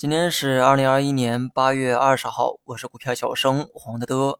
今天是二零二一年八月二十号，我是股票小生黄德德，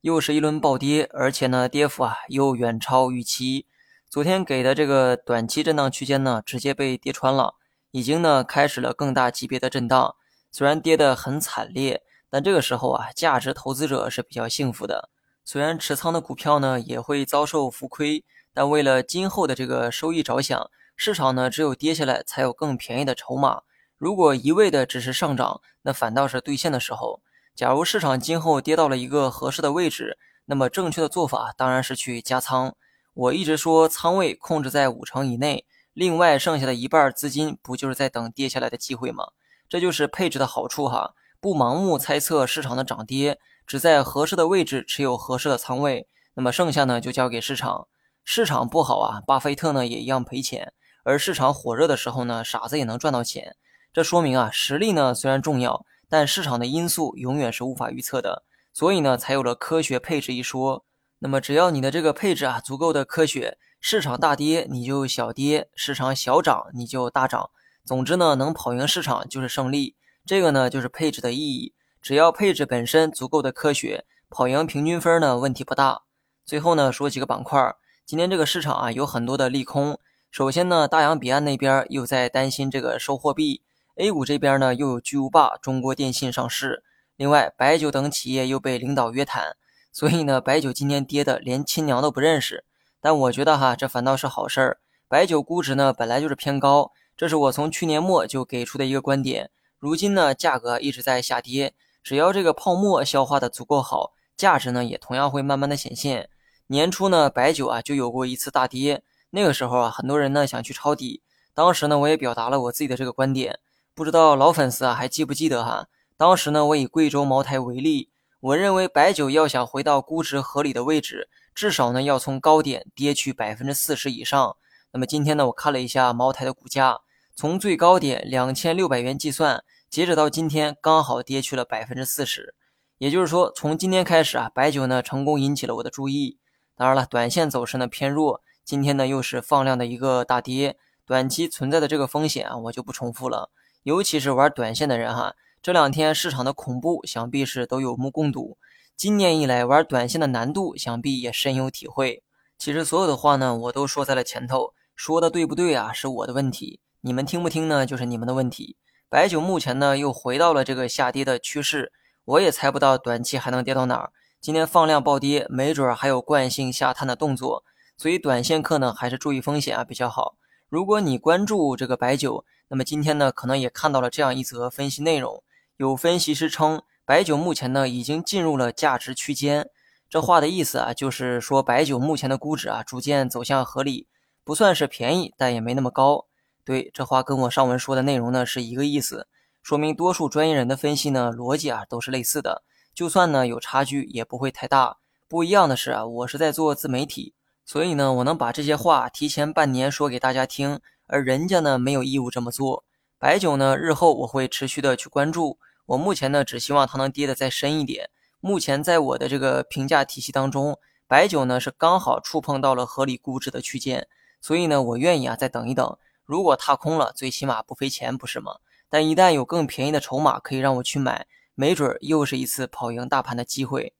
又是一轮暴跌，而且呢，跌幅啊又远超预期。昨天给的这个短期震荡区间呢，直接被跌穿了，已经呢开始了更大级别的震荡。虽然跌得很惨烈，但这个时候啊，价值投资者是比较幸福的。虽然持仓的股票呢也会遭受浮亏，但为了今后的这个收益着想，市场呢只有跌下来才有更便宜的筹码。如果一味的只是上涨，那反倒是兑现的时候。假如市场今后跌到了一个合适的位置，那么正确的做法当然是去加仓。我一直说仓位控制在五成以内，另外剩下的一半资金不就是在等跌下来的机会吗？这就是配置的好处哈，不盲目猜测市场的涨跌，只在合适的位置持有合适的仓位。那么剩下呢就交给市场。市场不好啊，巴菲特呢也一样赔钱。而市场火热的时候呢，傻子也能赚到钱。这说明啊，实力呢虽然重要，但市场的因素永远是无法预测的，所以呢才有了科学配置一说。那么只要你的这个配置啊足够的科学，市场大跌你就小跌，市场小涨你就大涨。总之呢，能跑赢市场就是胜利。这个呢就是配置的意义。只要配置本身足够的科学，跑赢平均分呢问题不大。最后呢说几个板块，今天这个市场啊有很多的利空。首先呢，大洋彼岸那边又在担心这个收货币。A 股这边呢，又有巨无霸中国电信上市，另外白酒等企业又被领导约谈，所以呢，白酒今天跌的连亲娘都不认识。但我觉得哈，这反倒是好事儿。白酒估值呢本来就是偏高，这是我从去年末就给出的一个观点。如今呢，价格一直在下跌，只要这个泡沫消化的足够好，价值呢也同样会慢慢的显现。年初呢，白酒啊就有过一次大跌，那个时候啊，很多人呢想去抄底，当时呢我也表达了我自己的这个观点。不知道老粉丝啊还记不记得哈？当时呢，我以贵州茅台为例，我认为白酒要想回到估值合理的位置，至少呢要从高点跌去百分之四十以上。那么今天呢，我看了一下茅台的股价，从最高点两千六百元计算，截止到今天刚好跌去了百分之四十。也就是说，从今天开始啊，白酒呢成功引起了我的注意。当然了，短线走势呢偏弱，今天呢又是放量的一个大跌，短期存在的这个风险啊，我就不重复了。尤其是玩短线的人哈，这两天市场的恐怖想必是都有目共睹。今年以来玩短线的难度想必也深有体会。其实所有的话呢，我都说在了前头，说的对不对啊？是我的问题，你们听不听呢？就是你们的问题。白酒目前呢又回到了这个下跌的趋势，我也猜不到短期还能跌到哪儿。今天放量暴跌，没准儿还有惯性下探的动作，所以短线客呢还是注意风险啊比较好。如果你关注这个白酒，那么今天呢，可能也看到了这样一则分析内容。有分析师称，白酒目前呢已经进入了价值区间。这话的意思啊，就是说白酒目前的估值啊逐渐走向合理，不算是便宜，但也没那么高。对，这话跟我上文说的内容呢是一个意思，说明多数专业人的分析呢逻辑啊都是类似的。就算呢有差距，也不会太大。不一样的是啊，我是在做自媒体。所以呢，我能把这些话提前半年说给大家听，而人家呢没有义务这么做。白酒呢，日后我会持续的去关注。我目前呢，只希望它能跌得再深一点。目前在我的这个评价体系当中，白酒呢是刚好触碰到了合理估值的区间，所以呢，我愿意啊再等一等。如果踏空了，最起码不赔钱，不是吗？但一旦有更便宜的筹码可以让我去买，没准又是一次跑赢大盘的机会。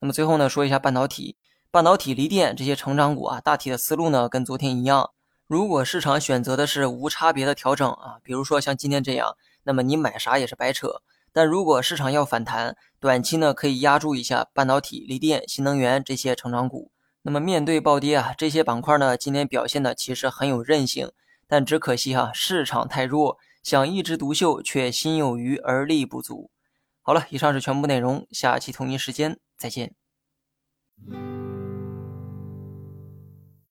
那么最后呢，说一下半导体。半导体、锂电这些成长股啊，大体的思路呢跟昨天一样。如果市场选择的是无差别的调整啊，比如说像今天这样，那么你买啥也是白扯。但如果市场要反弹，短期呢可以压住一下半导体、锂电、新能源这些成长股。那么面对暴跌啊，这些板块呢今天表现的其实很有韧性，但只可惜哈市场太弱，想一枝独秀却心有余而力不足。好了，以上是全部内容，下期同一时间再见。